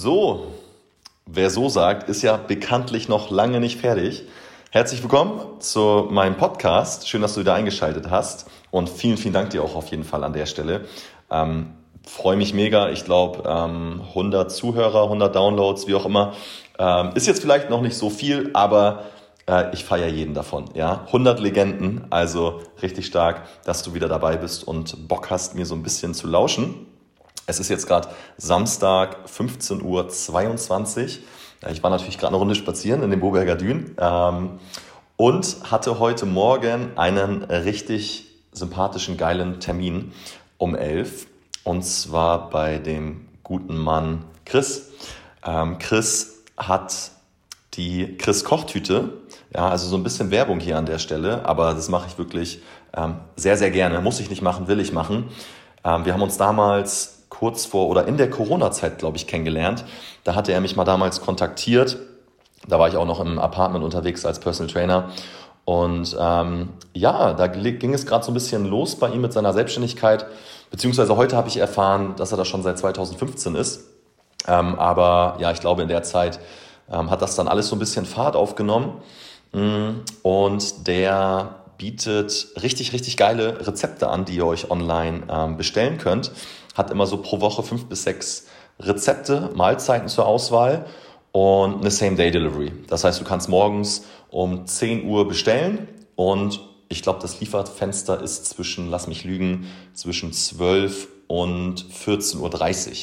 So, wer so sagt, ist ja bekanntlich noch lange nicht fertig. Herzlich willkommen zu meinem Podcast. Schön, dass du wieder eingeschaltet hast. Und vielen, vielen Dank dir auch auf jeden Fall an der Stelle. Ähm, Freue mich mega. Ich glaube, ähm, 100 Zuhörer, 100 Downloads, wie auch immer. Ähm, ist jetzt vielleicht noch nicht so viel, aber äh, ich feiere jeden davon. Ja? 100 Legenden, also richtig stark, dass du wieder dabei bist und Bock hast, mir so ein bisschen zu lauschen. Es ist jetzt gerade Samstag, 15.22 Uhr. Ich war natürlich gerade eine Runde spazieren in den Boberger Dün ähm, und hatte heute Morgen einen richtig sympathischen, geilen Termin um 11 und zwar bei dem guten Mann Chris. Ähm, Chris hat die Chris Kochtüte. Ja, also so ein bisschen Werbung hier an der Stelle, aber das mache ich wirklich ähm, sehr, sehr gerne. Muss ich nicht machen, will ich machen. Ähm, wir haben uns damals kurz vor oder in der Corona-Zeit, glaube ich, kennengelernt. Da hatte er mich mal damals kontaktiert. Da war ich auch noch im Apartment unterwegs als Personal Trainer. Und ähm, ja, da ging es gerade so ein bisschen los bei ihm mit seiner Selbstständigkeit. Beziehungsweise heute habe ich erfahren, dass er da schon seit 2015 ist. Ähm, aber ja, ich glaube, in der Zeit ähm, hat das dann alles so ein bisschen Fahrt aufgenommen. Mm, und der bietet richtig, richtig geile Rezepte an, die ihr euch online ähm, bestellen könnt hat immer so pro Woche fünf bis sechs Rezepte, Mahlzeiten zur Auswahl und eine Same-Day-Delivery. Das heißt, du kannst morgens um 10 Uhr bestellen und ich glaube, das Lieferfenster ist zwischen, lass mich lügen, zwischen 12 und 14.30 Uhr.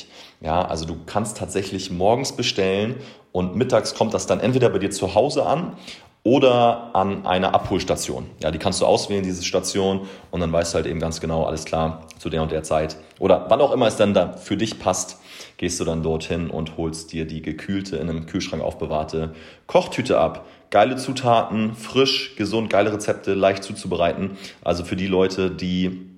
Ja, also du kannst tatsächlich morgens bestellen und mittags kommt das dann entweder bei dir zu Hause an oder an einer Abholstation. Ja, die kannst du auswählen, diese Station, und dann weißt du halt eben ganz genau, alles klar, zu der und der Zeit. Oder wann auch immer es dann da für dich passt, gehst du dann dorthin und holst dir die gekühlte, in einem Kühlschrank aufbewahrte Kochtüte ab. Geile Zutaten, frisch, gesund, geile Rezepte, leicht zuzubereiten. Also für die Leute, die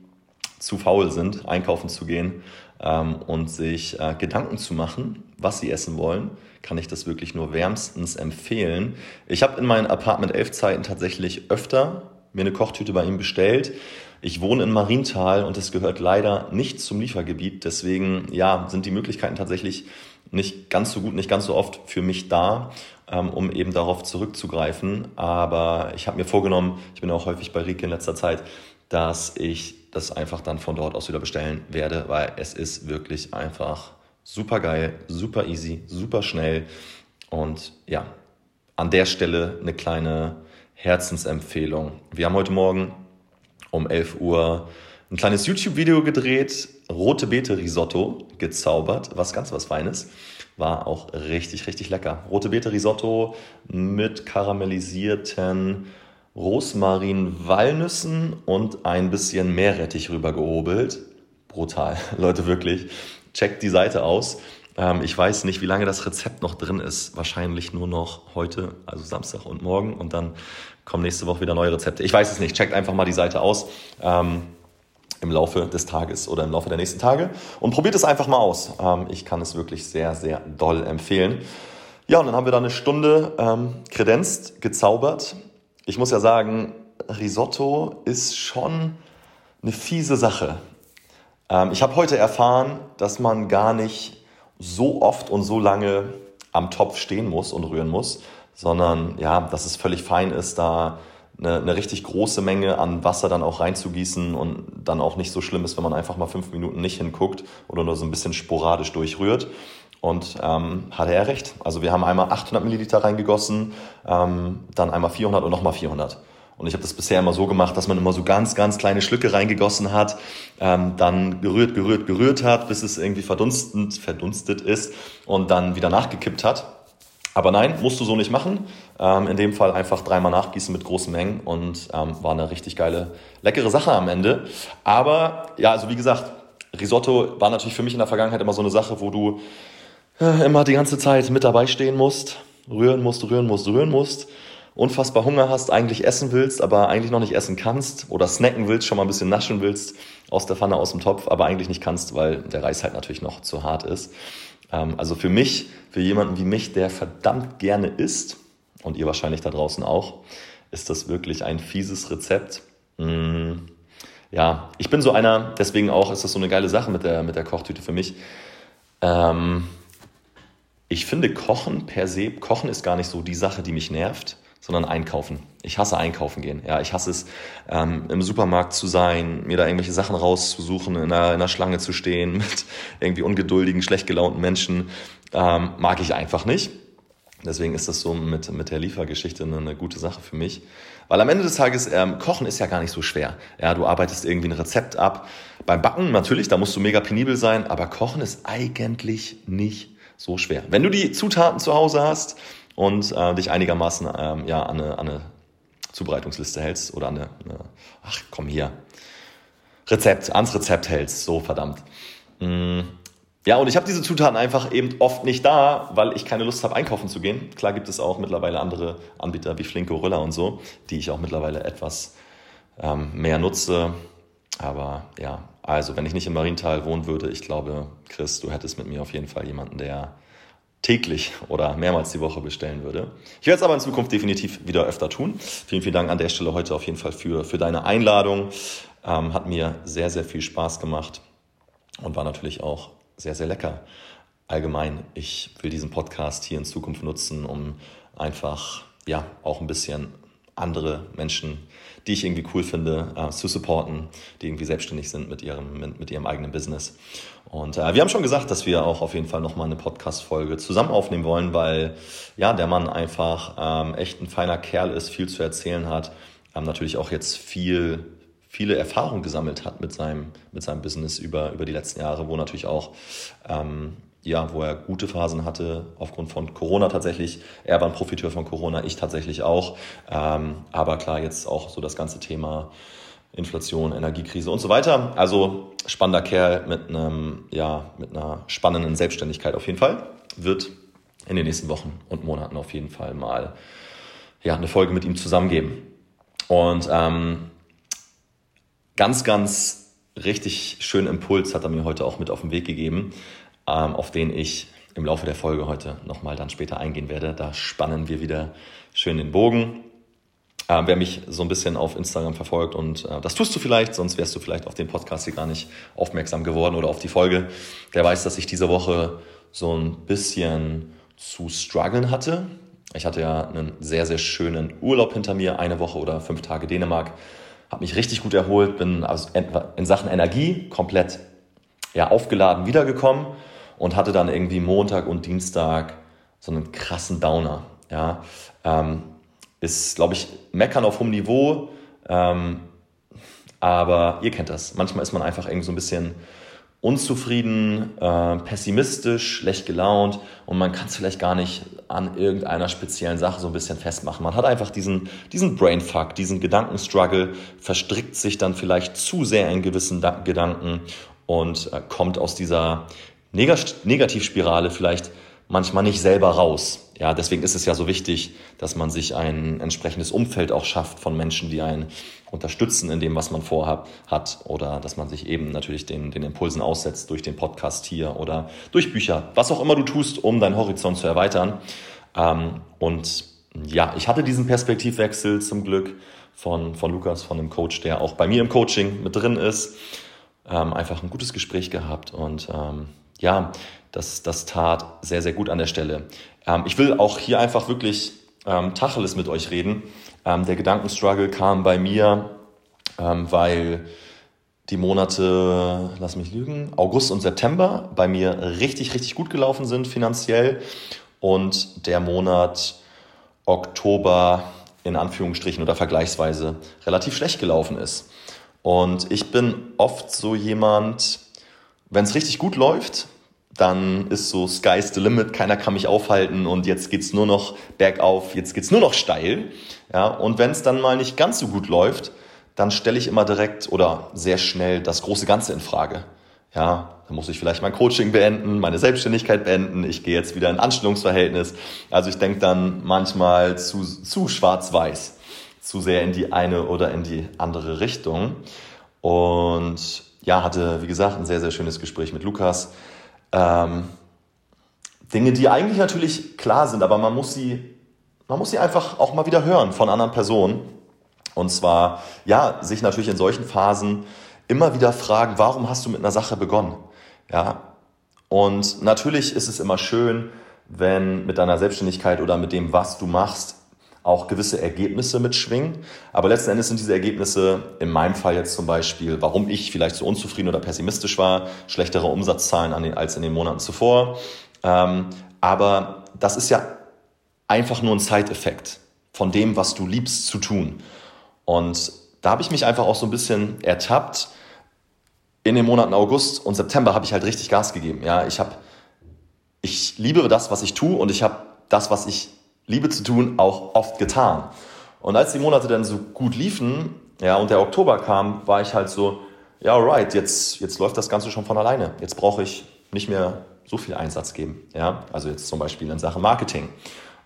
zu faul sind, einkaufen zu gehen ähm, und sich äh, Gedanken zu machen, was sie essen wollen, kann ich das wirklich nur wärmstens empfehlen. Ich habe in meinen Apartment 11 Zeiten tatsächlich öfter mir eine Kochtüte bei ihm bestellt. Ich wohne in Marienthal und es gehört leider nicht zum Liefergebiet. Deswegen ja, sind die Möglichkeiten tatsächlich nicht ganz so gut, nicht ganz so oft für mich da, ähm, um eben darauf zurückzugreifen. Aber ich habe mir vorgenommen, ich bin auch häufig bei Rieke in letzter Zeit, dass ich das einfach dann von dort aus wieder bestellen werde, weil es ist wirklich einfach super geil, super easy, super schnell. Und ja, an der Stelle eine kleine Herzensempfehlung. Wir haben heute Morgen um 11 Uhr ein kleines YouTube-Video gedreht, rote Beete Risotto gezaubert, was ganz was Feines. War auch richtig, richtig lecker. Rote Beete Risotto mit karamellisierten Rosmarin-Walnüssen und ein bisschen Meerrettich rübergehobelt. Brutal, Leute, wirklich checkt die Seite aus. Ähm, ich weiß nicht, wie lange das Rezept noch drin ist. Wahrscheinlich nur noch heute, also Samstag und morgen. Und dann kommen nächste Woche wieder neue Rezepte. Ich weiß es nicht. Checkt einfach mal die Seite aus. Ähm, im Laufe des Tages oder im Laufe der nächsten Tage und probiert es einfach mal aus. Ähm, ich kann es wirklich sehr, sehr doll empfehlen. Ja, und dann haben wir da eine Stunde ähm, kredenzt, gezaubert. Ich muss ja sagen, Risotto ist schon eine fiese Sache. Ähm, ich habe heute erfahren, dass man gar nicht so oft und so lange am Topf stehen muss und rühren muss, sondern ja, dass es völlig fein ist, da eine, eine richtig große Menge an Wasser dann auch reinzugießen und dann auch nicht so schlimm ist, wenn man einfach mal fünf Minuten nicht hinguckt oder nur so ein bisschen sporadisch durchrührt. Und ähm, hatte er recht. Also wir haben einmal 800 Milliliter reingegossen, ähm, dann einmal 400 und nochmal 400. Und ich habe das bisher immer so gemacht, dass man immer so ganz, ganz kleine Schlücke reingegossen hat, ähm, dann gerührt, gerührt, gerührt hat, bis es irgendwie verdunstet, verdunstet ist und dann wieder nachgekippt hat. Aber nein, musst du so nicht machen. Ähm, in dem Fall einfach dreimal nachgießen mit großen Mengen und ähm, war eine richtig geile, leckere Sache am Ende. Aber ja, also wie gesagt, Risotto war natürlich für mich in der Vergangenheit immer so eine Sache, wo du äh, immer die ganze Zeit mit dabei stehen musst, rühren musst, rühren musst, rühren musst unfassbar Hunger hast, eigentlich essen willst, aber eigentlich noch nicht essen kannst oder snacken willst, schon mal ein bisschen naschen willst aus der Pfanne, aus dem Topf, aber eigentlich nicht kannst, weil der Reis halt natürlich noch zu hart ist. Ähm, also für mich, für jemanden wie mich, der verdammt gerne isst, und ihr wahrscheinlich da draußen auch, ist das wirklich ein fieses Rezept. Mm, ja, ich bin so einer, deswegen auch ist das so eine geile Sache mit der, mit der Kochtüte für mich. Ähm, ich finde Kochen per se, Kochen ist gar nicht so die Sache, die mich nervt, sondern Einkaufen. Ich hasse Einkaufen gehen. Ja, ich hasse es, ähm, im Supermarkt zu sein, mir da irgendwelche Sachen rauszusuchen, in einer, in einer Schlange zu stehen mit irgendwie ungeduldigen, schlecht gelaunten Menschen. Ähm, mag ich einfach nicht. Deswegen ist das so mit, mit der Liefergeschichte eine, gute Sache für mich. Weil am Ende des Tages, ähm, Kochen ist ja gar nicht so schwer. Ja, du arbeitest irgendwie ein Rezept ab. Beim Backen natürlich, da musst du mega penibel sein, aber Kochen ist eigentlich nicht so schwer. Wenn du die Zutaten zu Hause hast und äh, dich einigermaßen ähm, ja, an, eine, an eine Zubereitungsliste hältst oder an eine, eine, ach komm hier, Rezept, ans Rezept hältst, so verdammt. Mm. Ja, und ich habe diese Zutaten einfach eben oft nicht da, weil ich keine Lust habe, einkaufen zu gehen. Klar gibt es auch mittlerweile andere Anbieter wie Flink Gorilla und so, die ich auch mittlerweile etwas ähm, mehr nutze. Aber ja, also wenn ich nicht in Marienthal wohnen würde, ich glaube, Chris, du hättest mit mir auf jeden Fall jemanden, der täglich oder mehrmals die Woche bestellen würde. Ich werde es aber in Zukunft definitiv wieder öfter tun. Vielen, vielen Dank an der Stelle heute auf jeden Fall für, für deine Einladung. Ähm, hat mir sehr, sehr viel Spaß gemacht und war natürlich auch sehr, sehr lecker. Allgemein, ich will diesen Podcast hier in Zukunft nutzen, um einfach ja auch ein bisschen andere Menschen, die ich irgendwie cool finde, äh, zu supporten, die irgendwie selbstständig sind mit ihrem, mit, mit ihrem eigenen Business. Und äh, wir haben schon gesagt, dass wir auch auf jeden Fall nochmal eine Podcast-Folge zusammen aufnehmen wollen, weil ja, der Mann einfach ähm, echt ein feiner Kerl ist, viel zu erzählen hat, ähm, natürlich auch jetzt viel viele Erfahrungen gesammelt hat mit seinem, mit seinem Business über, über die letzten Jahre, wo natürlich auch ähm, ja, wo er gute Phasen hatte, aufgrund von Corona tatsächlich. Er war ein Profiteur von Corona, ich tatsächlich auch. Ähm, aber klar, jetzt auch so das ganze Thema Inflation, Energiekrise und so weiter. Also spannender Kerl mit einem, ja, mit einer spannenden Selbstständigkeit auf jeden Fall. Wird in den nächsten Wochen und Monaten auf jeden Fall mal ja, eine Folge mit ihm zusammengeben. Und ähm, ganz, ganz richtig schönen Impuls hat er mir heute auch mit auf den Weg gegeben auf den ich im Laufe der Folge heute nochmal dann später eingehen werde. Da spannen wir wieder schön den Bogen. Ähm, wer mich so ein bisschen auf Instagram verfolgt und äh, das tust du vielleicht, sonst wärst du vielleicht auf den Podcast hier gar nicht aufmerksam geworden oder auf die Folge, der weiß, dass ich diese Woche so ein bisschen zu strugglen hatte. Ich hatte ja einen sehr, sehr schönen Urlaub hinter mir, eine Woche oder fünf Tage Dänemark, habe mich richtig gut erholt, bin also in Sachen Energie komplett ja, aufgeladen wiedergekommen und hatte dann irgendwie Montag und Dienstag so einen krassen Downer. Ja, ähm, ist, glaube ich, meckern auf hohem Niveau, ähm, aber ihr kennt das. Manchmal ist man einfach irgendwie so ein bisschen unzufrieden, äh, pessimistisch, schlecht gelaunt und man kann es vielleicht gar nicht an irgendeiner speziellen Sache so ein bisschen festmachen. Man hat einfach diesen, diesen Brainfuck, diesen Gedankenstruggle, verstrickt sich dann vielleicht zu sehr in gewissen da Gedanken und äh, kommt aus dieser Negativspirale vielleicht manchmal nicht selber raus. Ja, deswegen ist es ja so wichtig, dass man sich ein entsprechendes Umfeld auch schafft von Menschen, die einen unterstützen in dem, was man vorhat, hat, oder dass man sich eben natürlich den, den Impulsen aussetzt durch den Podcast hier oder durch Bücher, was auch immer du tust, um deinen Horizont zu erweitern. Ähm, und ja, ich hatte diesen Perspektivwechsel zum Glück von, von Lukas, von einem Coach, der auch bei mir im Coaching mit drin ist. Ähm, einfach ein gutes Gespräch gehabt und ähm, ja, das, das tat sehr, sehr gut an der Stelle. Ähm, ich will auch hier einfach wirklich ähm, Tacheles mit euch reden. Ähm, der Gedankenstruggle kam bei mir, ähm, weil die Monate, lass mich lügen, August und September bei mir richtig, richtig gut gelaufen sind finanziell und der Monat Oktober in Anführungsstrichen oder vergleichsweise relativ schlecht gelaufen ist. Und ich bin oft so jemand, wenn es richtig gut läuft, dann ist so Sky's the limit, keiner kann mich aufhalten und jetzt geht's nur noch bergauf, jetzt geht's nur noch steil. Ja, und wenn es dann mal nicht ganz so gut läuft, dann stelle ich immer direkt oder sehr schnell das große Ganze in Frage. Ja, dann muss ich vielleicht mein Coaching beenden, meine Selbstständigkeit beenden, ich gehe jetzt wieder in Anstellungsverhältnis. Also ich denke dann manchmal zu, zu schwarz-weiß, zu sehr in die eine oder in die andere Richtung. Und ja, hatte, wie gesagt, ein sehr, sehr schönes Gespräch mit Lukas. Ähm, Dinge, die eigentlich natürlich klar sind, aber man muss sie, man muss sie einfach auch mal wieder hören von anderen Personen. Und zwar, ja, sich natürlich in solchen Phasen immer wieder fragen, warum hast du mit einer Sache begonnen? Ja. Und natürlich ist es immer schön, wenn mit deiner Selbstständigkeit oder mit dem, was du machst, auch gewisse Ergebnisse mitschwingen. Aber letzten Endes sind diese Ergebnisse, in meinem Fall jetzt zum Beispiel, warum ich vielleicht so unzufrieden oder pessimistisch war, schlechtere Umsatzzahlen als in den Monaten zuvor. Ähm, aber das ist ja einfach nur ein Side-Effekt von dem, was du liebst zu tun. Und da habe ich mich einfach auch so ein bisschen ertappt. In den Monaten August und September habe ich halt richtig Gas gegeben. Ja, ich habe, ich liebe das, was ich tue und ich habe das, was ich liebe zu tun, auch oft getan. Und als die Monate dann so gut liefen, ja, und der Oktober kam, war ich halt so, ja, alright, jetzt, jetzt läuft das Ganze schon von alleine. Jetzt brauche ich nicht mehr so viel Einsatz geben. Ja, also jetzt zum Beispiel in Sachen Marketing.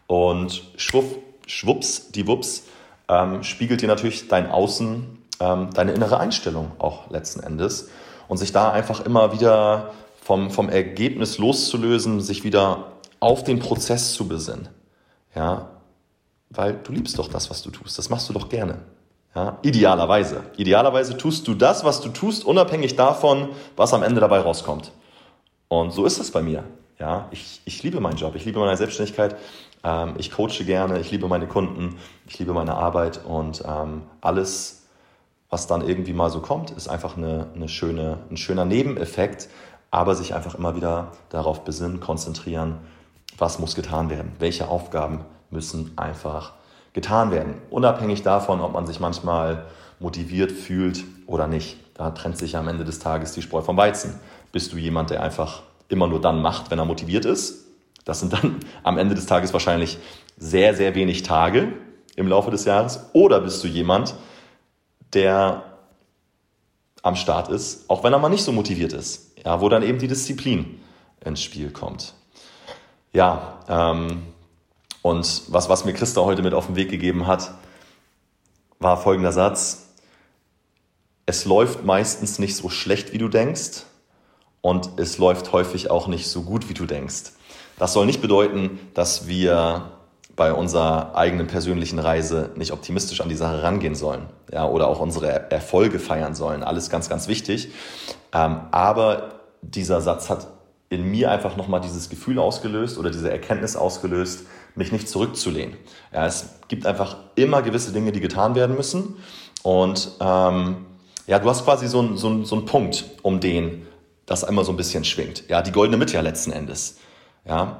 Und schwupp, schwupps, die Wups, ähm, spiegelt dir natürlich dein Außen, ähm, deine innere Einstellung auch letzten Endes. Und sich da einfach immer wieder vom, vom Ergebnis loszulösen, sich wieder auf den Prozess zu besinnen. Ja, weil du liebst doch das, was du tust. Das machst du doch gerne. Ja, idealerweise. Idealerweise tust du das, was du tust, unabhängig davon, was am Ende dabei rauskommt. Und so ist es bei mir. Ja, ich, ich liebe meinen Job, ich liebe meine Selbstständigkeit, ähm, ich coache gerne, ich liebe meine Kunden, ich liebe meine Arbeit und ähm, alles, was dann irgendwie mal so kommt, ist einfach eine, eine schöne, ein schöner Nebeneffekt, aber sich einfach immer wieder darauf besinnen, konzentrieren, was muss getan werden, welche Aufgaben müssen einfach getan werden, unabhängig davon, ob man sich manchmal motiviert fühlt oder nicht. Da trennt sich am Ende des Tages die Spreu vom Weizen. Bist du jemand, der einfach immer nur dann macht, wenn er motiviert ist? Das sind dann am Ende des Tages wahrscheinlich sehr, sehr wenig Tage im Laufe des Jahres. Oder bist du jemand, der am Start ist, auch wenn er mal nicht so motiviert ist, ja, wo dann eben die Disziplin ins Spiel kommt. Ja, ähm, und was, was mir Christa heute mit auf den Weg gegeben hat, war folgender Satz. Es läuft meistens nicht so schlecht, wie du denkst, und es läuft häufig auch nicht so gut, wie du denkst. Das soll nicht bedeuten, dass wir bei unserer eigenen persönlichen Reise nicht optimistisch an die Sache rangehen sollen ja, oder auch unsere Erfolge feiern sollen. Alles ganz, ganz wichtig. Ähm, aber dieser Satz hat in mir einfach nochmal dieses Gefühl ausgelöst oder diese Erkenntnis ausgelöst, mich nicht zurückzulehnen. Ja, es gibt einfach immer gewisse Dinge, die getan werden müssen. Und ähm, ja, du hast quasi so einen so so einen Punkt, um den das einmal so ein bisschen schwingt. Ja, die goldene Mitte ja letzten Endes. Ja,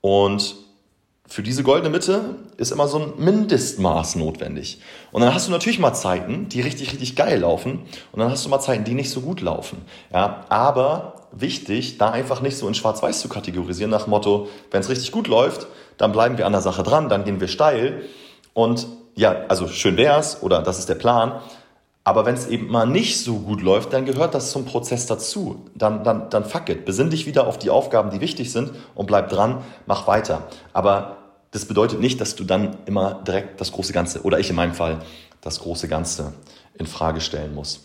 und für diese goldene Mitte ist immer so ein Mindestmaß notwendig. Und dann hast du natürlich mal Zeiten, die richtig, richtig geil laufen. Und dann hast du mal Zeiten, die nicht so gut laufen. Ja, aber wichtig, da einfach nicht so in Schwarz-Weiß zu kategorisieren nach Motto, wenn es richtig gut läuft, dann bleiben wir an der Sache dran, dann gehen wir steil. Und ja, also schön wär's, oder das ist der Plan. Aber wenn es eben mal nicht so gut läuft, dann gehört das zum Prozess dazu. Dann, dann, dann fuck it. Besinn dich wieder auf die Aufgaben, die wichtig sind und bleib dran, mach weiter. Aber das bedeutet nicht, dass du dann immer direkt das große Ganze, oder ich in meinem Fall, das große Ganze in Frage stellen musst.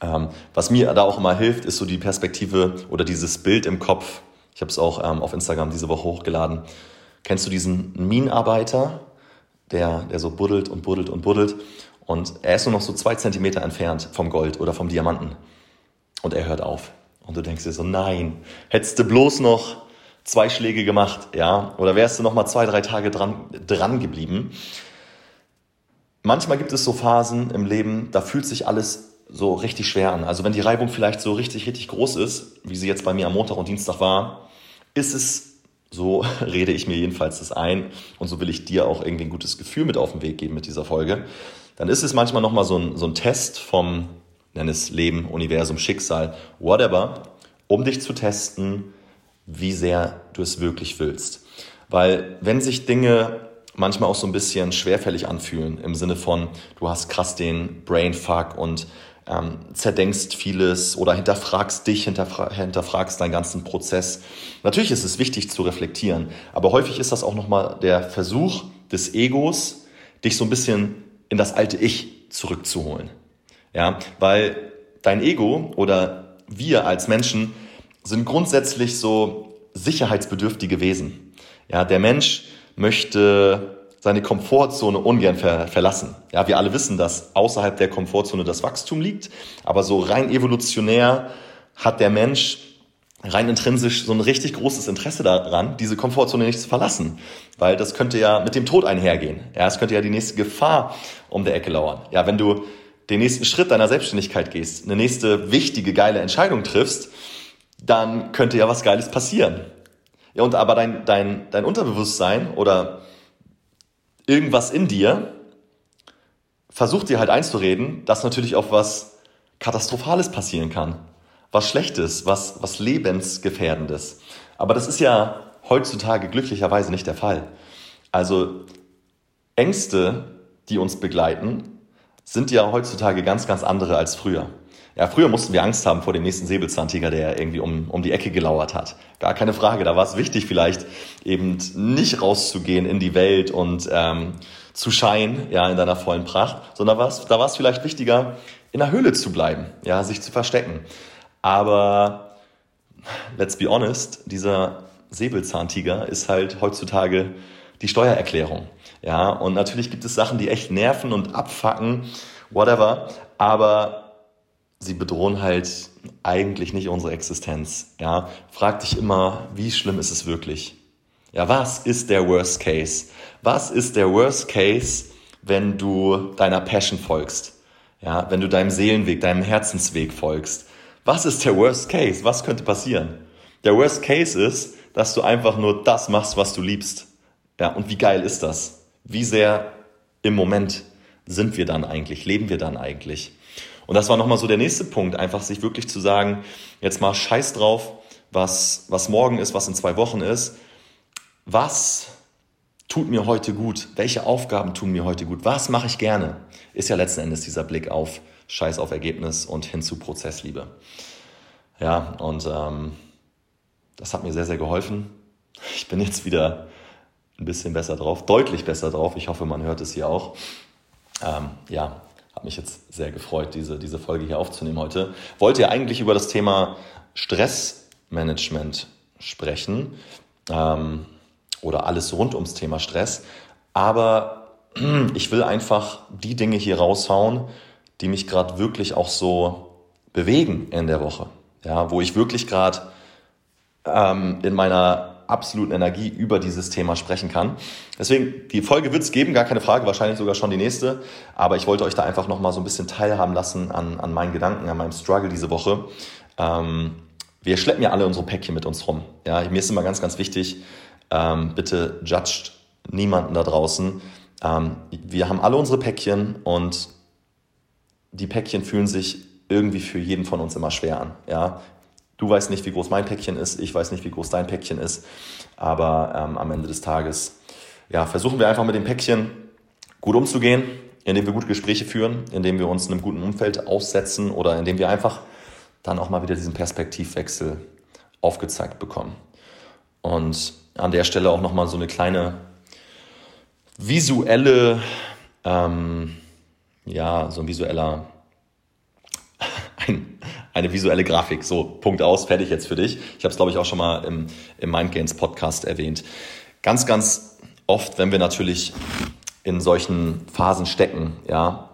Ähm, was mir da auch immer hilft, ist so die Perspektive oder dieses Bild im Kopf. Ich habe es auch ähm, auf Instagram diese Woche hochgeladen. Kennst du diesen Minenarbeiter, der, der so buddelt und buddelt und buddelt? Und er ist nur noch so zwei Zentimeter entfernt vom Gold oder vom Diamanten. Und er hört auf. Und du denkst dir so, nein, hättest du bloß noch zwei Schläge gemacht, ja, oder wärst du noch mal zwei, drei Tage dran, dran geblieben. Manchmal gibt es so Phasen im Leben, da fühlt sich alles so richtig schwer an. Also wenn die Reibung vielleicht so richtig, richtig groß ist, wie sie jetzt bei mir am Montag und Dienstag war, ist es, so rede ich mir jedenfalls das ein und so will ich dir auch irgendwie ein gutes Gefühl mit auf den Weg geben mit dieser Folge, dann ist es manchmal nochmal so ein, so ein Test vom, nenn es Leben, Universum, Schicksal, whatever, um dich zu testen, wie sehr du es wirklich willst. Weil wenn sich Dinge manchmal auch so ein bisschen schwerfällig anfühlen, im Sinne von, du hast krass den Brainfuck und ähm, zerdenkst vieles oder hinterfragst dich, hinterfra hinterfragst deinen ganzen Prozess. Natürlich ist es wichtig zu reflektieren, aber häufig ist das auch nochmal der Versuch des Egos, dich so ein bisschen in das alte Ich zurückzuholen. Ja, weil dein Ego oder wir als Menschen sind grundsätzlich so sicherheitsbedürftige Wesen. Ja, der Mensch möchte seine Komfortzone ungern ver verlassen. Ja, wir alle wissen, dass außerhalb der Komfortzone das Wachstum liegt, aber so rein evolutionär hat der Mensch rein intrinsisch so ein richtig großes Interesse daran, diese Komfortzone nicht zu verlassen. Weil das könnte ja mit dem Tod einhergehen. Ja, es könnte ja die nächste Gefahr um der Ecke lauern. Ja, wenn du den nächsten Schritt deiner Selbstständigkeit gehst, eine nächste wichtige, geile Entscheidung triffst, dann könnte ja was Geiles passieren. Ja, und aber dein, dein, dein Unterbewusstsein oder irgendwas in dir versucht dir halt einzureden, dass natürlich auch was Katastrophales passieren kann was Schlechtes, was, was Lebensgefährdendes. Aber das ist ja heutzutage glücklicherweise nicht der Fall. Also Ängste, die uns begleiten, sind ja heutzutage ganz, ganz andere als früher. Ja, früher mussten wir Angst haben vor dem nächsten Säbelzahntiger, der irgendwie um, um die Ecke gelauert hat. Gar keine Frage. Da war es wichtig, vielleicht eben nicht rauszugehen in die Welt und ähm, zu scheinen, ja, in deiner vollen Pracht, sondern war's, da war es vielleicht wichtiger, in der Höhle zu bleiben, ja, sich zu verstecken. Aber let's be honest, dieser Säbelzahntiger ist halt heutzutage die Steuererklärung. Ja, und natürlich gibt es Sachen, die echt nerven und abfacken, whatever, aber sie bedrohen halt eigentlich nicht unsere Existenz. Ja, frag dich immer, wie schlimm ist es wirklich? Ja, was ist der Worst Case? Was ist der Worst Case, wenn du deiner Passion folgst? Ja, wenn du deinem Seelenweg, deinem Herzensweg folgst? Was ist der Worst Case? Was könnte passieren? Der Worst Case ist, dass du einfach nur das machst, was du liebst. Ja, und wie geil ist das? Wie sehr im Moment sind wir dann eigentlich? Leben wir dann eigentlich? Und das war nochmal so der nächste Punkt, einfach sich wirklich zu sagen, jetzt mal scheiß drauf, was, was morgen ist, was in zwei Wochen ist. Was tut mir heute gut? Welche Aufgaben tun mir heute gut? Was mache ich gerne? Ist ja letzten Endes dieser Blick auf Scheiß auf Ergebnis und hin zu Prozessliebe. Ja, und ähm, das hat mir sehr, sehr geholfen. Ich bin jetzt wieder ein bisschen besser drauf, deutlich besser drauf. Ich hoffe, man hört es hier auch. Ähm, ja, habe mich jetzt sehr gefreut, diese, diese Folge hier aufzunehmen heute. Wollte ja eigentlich über das Thema Stressmanagement sprechen ähm, oder alles rund ums Thema Stress. Aber ich will einfach die Dinge hier raushauen, die mich gerade wirklich auch so bewegen in der Woche. Ja, wo ich wirklich gerade ähm, in meiner absoluten Energie über dieses Thema sprechen kann. Deswegen, die Folge wird es geben, gar keine Frage, wahrscheinlich sogar schon die nächste. Aber ich wollte euch da einfach nochmal so ein bisschen teilhaben lassen an, an meinen Gedanken, an meinem Struggle diese Woche. Ähm, wir schleppen ja alle unsere Päckchen mit uns rum. Ja, mir ist immer ganz, ganz wichtig, ähm, bitte judgt niemanden da draußen. Ähm, wir haben alle unsere Päckchen und die Päckchen fühlen sich irgendwie für jeden von uns immer schwer an. Ja? Du weißt nicht, wie groß mein Päckchen ist, ich weiß nicht, wie groß dein Päckchen ist, aber ähm, am Ende des Tages ja, versuchen wir einfach mit dem Päckchen gut umzugehen, indem wir gute Gespräche führen, indem wir uns einem guten Umfeld aussetzen oder indem wir einfach dann auch mal wieder diesen Perspektivwechsel aufgezeigt bekommen. Und an der Stelle auch nochmal so eine kleine visuelle ähm, ja, so ein visueller, eine visuelle Grafik. So, Punkt aus, fertig jetzt für dich. Ich habe es, glaube ich, auch schon mal im, im Mindgains Podcast erwähnt. Ganz, ganz oft, wenn wir natürlich in solchen Phasen stecken, ja,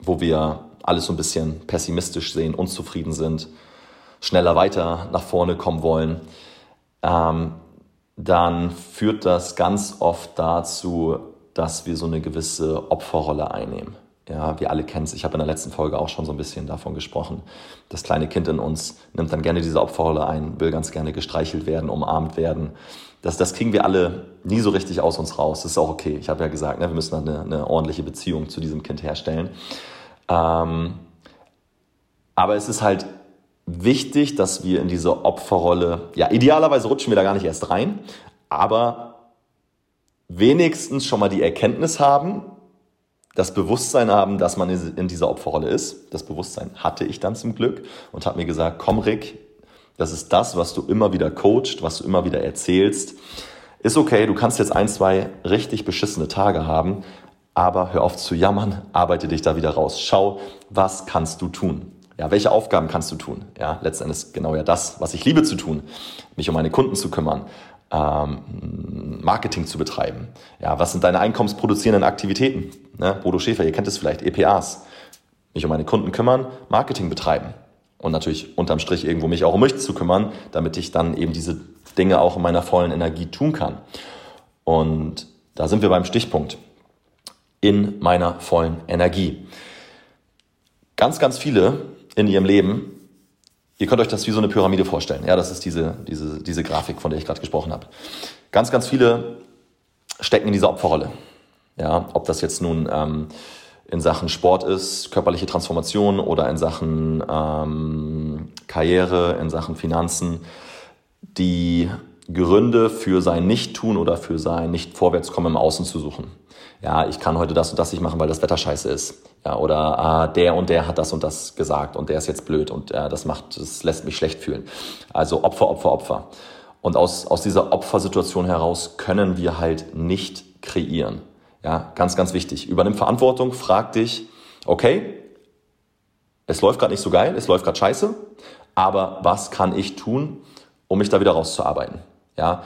wo wir alles so ein bisschen pessimistisch sehen, unzufrieden sind, schneller weiter nach vorne kommen wollen, ähm, dann führt das ganz oft dazu, dass wir so eine gewisse Opferrolle einnehmen. Ja, wir alle kennen es. Ich habe in der letzten Folge auch schon so ein bisschen davon gesprochen. Das kleine Kind in uns nimmt dann gerne diese Opferrolle ein, will ganz gerne gestreichelt werden, umarmt werden. Das, das kriegen wir alle nie so richtig aus uns raus. Das ist auch okay. Ich habe ja gesagt, ne, wir müssen eine, eine ordentliche Beziehung zu diesem Kind herstellen. Ähm, aber es ist halt wichtig, dass wir in diese Opferrolle, ja, idealerweise rutschen wir da gar nicht erst rein, aber wenigstens schon mal die Erkenntnis haben, das Bewusstsein haben, dass man in dieser Opferrolle ist. Das Bewusstsein hatte ich dann zum Glück und habe mir gesagt, komm Rick, das ist das, was du immer wieder coacht, was du immer wieder erzählst. Ist okay, du kannst jetzt ein, zwei richtig beschissene Tage haben, aber hör auf zu jammern, arbeite dich da wieder raus. Schau, was kannst du tun? Ja, welche Aufgaben kannst du tun? Ja, letztendlich genau ja das, was ich liebe zu tun, mich um meine Kunden zu kümmern, ähm, Marketing zu betreiben. Ja, was sind deine einkommensproduzierenden Aktivitäten? Ne? Bodo Schäfer, ihr kennt es vielleicht, EPAs. Mich um meine Kunden kümmern, Marketing betreiben. Und natürlich unterm Strich irgendwo mich auch um mich zu kümmern, damit ich dann eben diese Dinge auch in meiner vollen Energie tun kann. Und da sind wir beim Stichpunkt. In meiner vollen Energie. Ganz, ganz viele in ihrem Leben, ihr könnt euch das wie so eine Pyramide vorstellen. Ja, das ist diese, diese, diese Grafik, von der ich gerade gesprochen habe. Ganz, ganz viele stecken in dieser Opferrolle. Ja, ob das jetzt nun ähm, in Sachen Sport ist, körperliche Transformation oder in Sachen ähm, Karriere, in Sachen Finanzen, die Gründe für sein Nicht-Tun oder für sein Nicht-Vorwärtskommen im Außen zu suchen. Ja, ich kann heute das und das nicht machen, weil das Wetter scheiße ist. Ja, oder ah, der und der hat das und das gesagt und der ist jetzt blöd und äh, das macht, das lässt mich schlecht fühlen. Also Opfer, Opfer, Opfer. Und aus, aus dieser Opfersituation heraus können wir halt nicht kreieren. Ja, ganz, ganz wichtig. Übernimm Verantwortung, frag dich, okay, es läuft gerade nicht so geil, es läuft gerade scheiße, aber was kann ich tun, um mich da wieder rauszuarbeiten? Ja,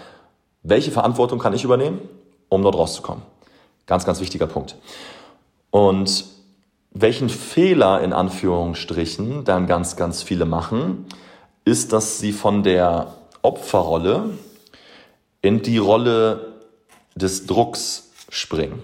welche Verantwortung kann ich übernehmen, um dort rauszukommen? Ganz, ganz wichtiger Punkt. Und welchen Fehler in Anführungsstrichen dann ganz, ganz viele machen, ist, dass sie von der Opferrolle in die Rolle des Drucks springen.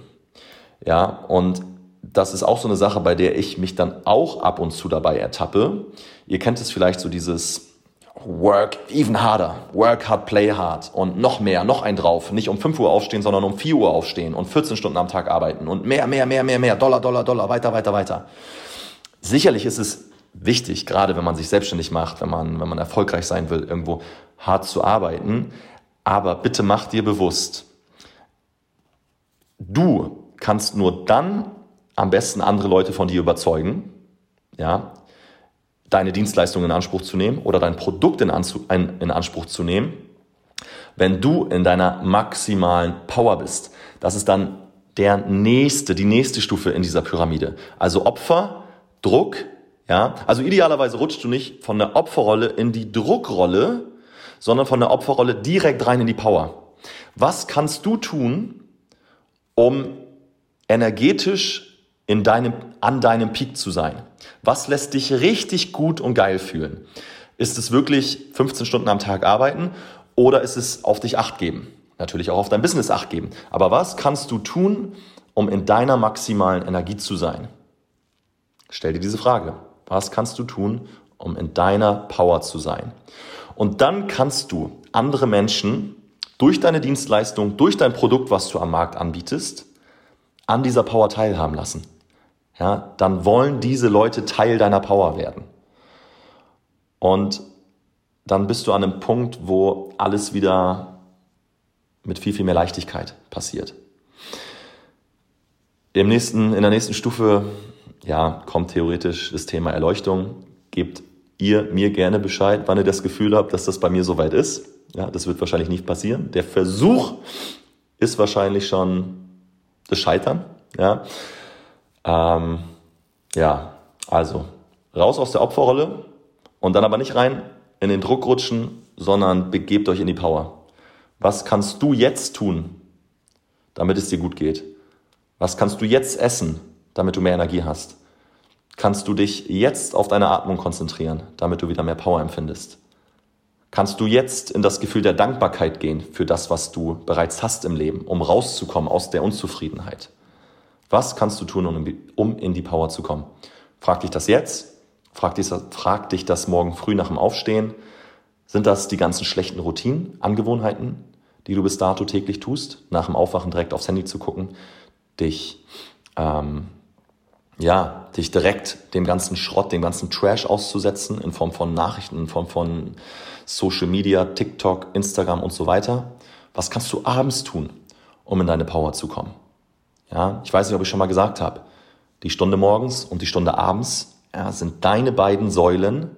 Ja, und das ist auch so eine Sache, bei der ich mich dann auch ab und zu dabei ertappe. Ihr kennt es vielleicht so dieses Work even harder, work hard, play hard und noch mehr, noch ein drauf. Nicht um 5 Uhr aufstehen, sondern um 4 Uhr aufstehen und 14 Stunden am Tag arbeiten und mehr, mehr, mehr, mehr, mehr, Dollar, Dollar, Dollar, weiter, weiter, weiter. Sicherlich ist es wichtig, gerade wenn man sich selbstständig macht, wenn man, wenn man erfolgreich sein will, irgendwo hart zu arbeiten. Aber bitte mach dir bewusst, du kannst nur dann am besten andere Leute von dir überzeugen, ja, deine Dienstleistung in Anspruch zu nehmen oder dein Produkt in, in Anspruch zu nehmen, wenn du in deiner maximalen Power bist. Das ist dann der nächste, die nächste Stufe in dieser Pyramide. Also Opfer, Druck, ja. Also idealerweise rutschst du nicht von der Opferrolle in die Druckrolle, sondern von der Opferrolle direkt rein in die Power. Was kannst du tun, um energetisch in deinem, an deinem Peak zu sein? Was lässt dich richtig gut und geil fühlen? Ist es wirklich 15 Stunden am Tag arbeiten oder ist es auf dich acht geben? Natürlich auch auf dein Business acht geben. Aber was kannst du tun, um in deiner maximalen Energie zu sein? Stell dir diese Frage. Was kannst du tun, um in deiner Power zu sein? Und dann kannst du andere Menschen durch deine Dienstleistung, durch dein Produkt, was du am Markt anbietest, an dieser Power teilhaben lassen ja, dann wollen diese Leute Teil deiner Power werden. Und dann bist du an einem Punkt, wo alles wieder mit viel, viel mehr Leichtigkeit passiert. Im nächsten, in der nächsten Stufe ja, kommt theoretisch das Thema Erleuchtung. Gebt ihr mir gerne Bescheid, wann ihr das Gefühl habt, dass das bei mir soweit ist. Ja, das wird wahrscheinlich nicht passieren. Der Versuch ist wahrscheinlich schon das Scheitern. Ja, ähm, ja, also raus aus der Opferrolle und dann aber nicht rein in den Druck rutschen, sondern begebt euch in die Power. Was kannst du jetzt tun, damit es dir gut geht? Was kannst du jetzt essen, damit du mehr Energie hast? Kannst du dich jetzt auf deine Atmung konzentrieren, damit du wieder mehr Power empfindest? Kannst du jetzt in das Gefühl der Dankbarkeit gehen für das, was du bereits hast im Leben, um rauszukommen aus der Unzufriedenheit? Was kannst du tun, um in die Power zu kommen? Frag dich das jetzt. Frag dich, frag dich das morgen früh nach dem Aufstehen. Sind das die ganzen schlechten Routinen, Angewohnheiten, die du bis dato täglich tust? Nach dem Aufwachen direkt aufs Handy zu gucken, dich, ähm, ja, dich direkt dem ganzen Schrott, dem ganzen Trash auszusetzen in Form von Nachrichten, in Form von Social Media, TikTok, Instagram und so weiter. Was kannst du abends tun, um in deine Power zu kommen? Ja, ich weiß nicht, ob ich schon mal gesagt habe. Die Stunde morgens und die Stunde abends ja, sind deine beiden Säulen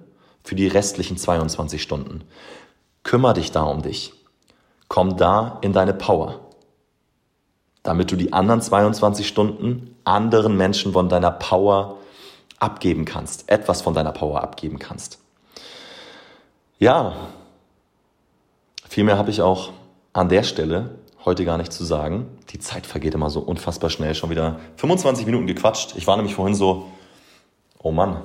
für die restlichen 22 Stunden. Kümmer dich da um dich. Komm da in deine Power. Damit du die anderen 22 Stunden anderen Menschen von deiner Power abgeben kannst. Etwas von deiner Power abgeben kannst. Ja, viel mehr habe ich auch an der Stelle heute gar nicht zu sagen. Die Zeit vergeht immer so unfassbar schnell. Schon wieder 25 Minuten gequatscht. Ich war nämlich vorhin so, oh Mann,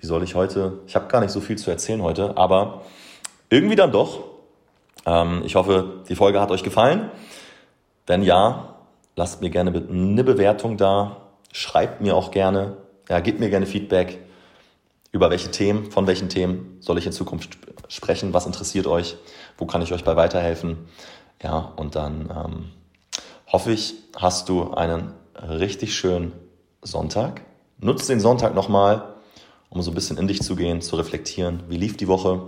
wie soll ich heute, ich habe gar nicht so viel zu erzählen heute, aber irgendwie dann doch. Ähm, ich hoffe, die Folge hat euch gefallen. Wenn ja, lasst mir gerne eine Bewertung da, schreibt mir auch gerne, ja, gebt mir gerne Feedback über welche Themen, von welchen Themen soll ich in Zukunft sprechen, was interessiert euch, wo kann ich euch bei weiterhelfen. Ja, und dann ähm, hoffe ich, hast du einen richtig schönen Sonntag. Nutzt den Sonntag nochmal, um so ein bisschen in dich zu gehen, zu reflektieren. Wie lief die Woche?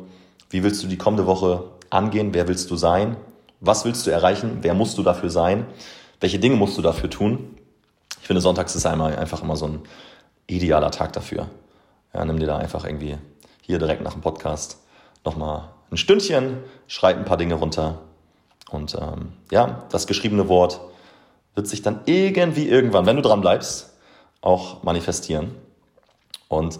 Wie willst du die kommende Woche angehen? Wer willst du sein? Was willst du erreichen? Wer musst du dafür sein? Welche Dinge musst du dafür tun? Ich finde, sonntags ist einmal einfach immer so ein idealer Tag dafür. Ja, nimm dir da einfach irgendwie hier direkt nach dem Podcast nochmal ein Stündchen, schreib ein paar Dinge runter. Und ähm, ja, das geschriebene Wort wird sich dann irgendwie irgendwann, wenn du dran bleibst, auch manifestieren. Und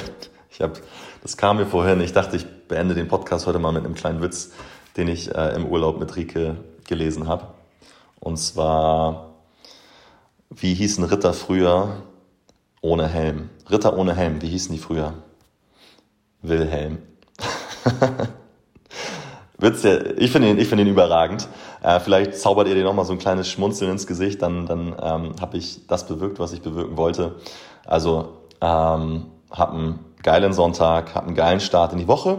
ich habe, das kam mir vorhin, ich dachte, ich beende den Podcast heute mal mit einem kleinen Witz, den ich äh, im Urlaub mit Rike gelesen habe. Und zwar, wie hießen Ritter früher ohne Helm? Ritter ohne Helm, wie hießen die früher? Wilhelm. Witz, ich finde ihn, ich ihn überragend. Äh, vielleicht zaubert ihr dir nochmal so ein kleines Schmunzeln ins Gesicht, dann, dann ähm, habe ich das bewirkt, was ich bewirken wollte. Also ähm, hab einen geilen Sonntag, hab einen geilen Start in die Woche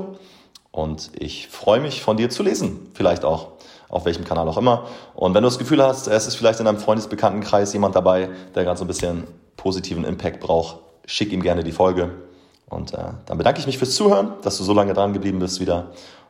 und ich freue mich von dir zu lesen, vielleicht auch auf welchem Kanal auch immer. Und wenn du das Gefühl hast, es ist vielleicht in deinem Freundesbekanntenkreis jemand dabei, der gerade so ein bisschen positiven Impact braucht, schick ihm gerne die Folge. Und äh, dann bedanke ich mich fürs Zuhören, dass du so lange dran geblieben bist wieder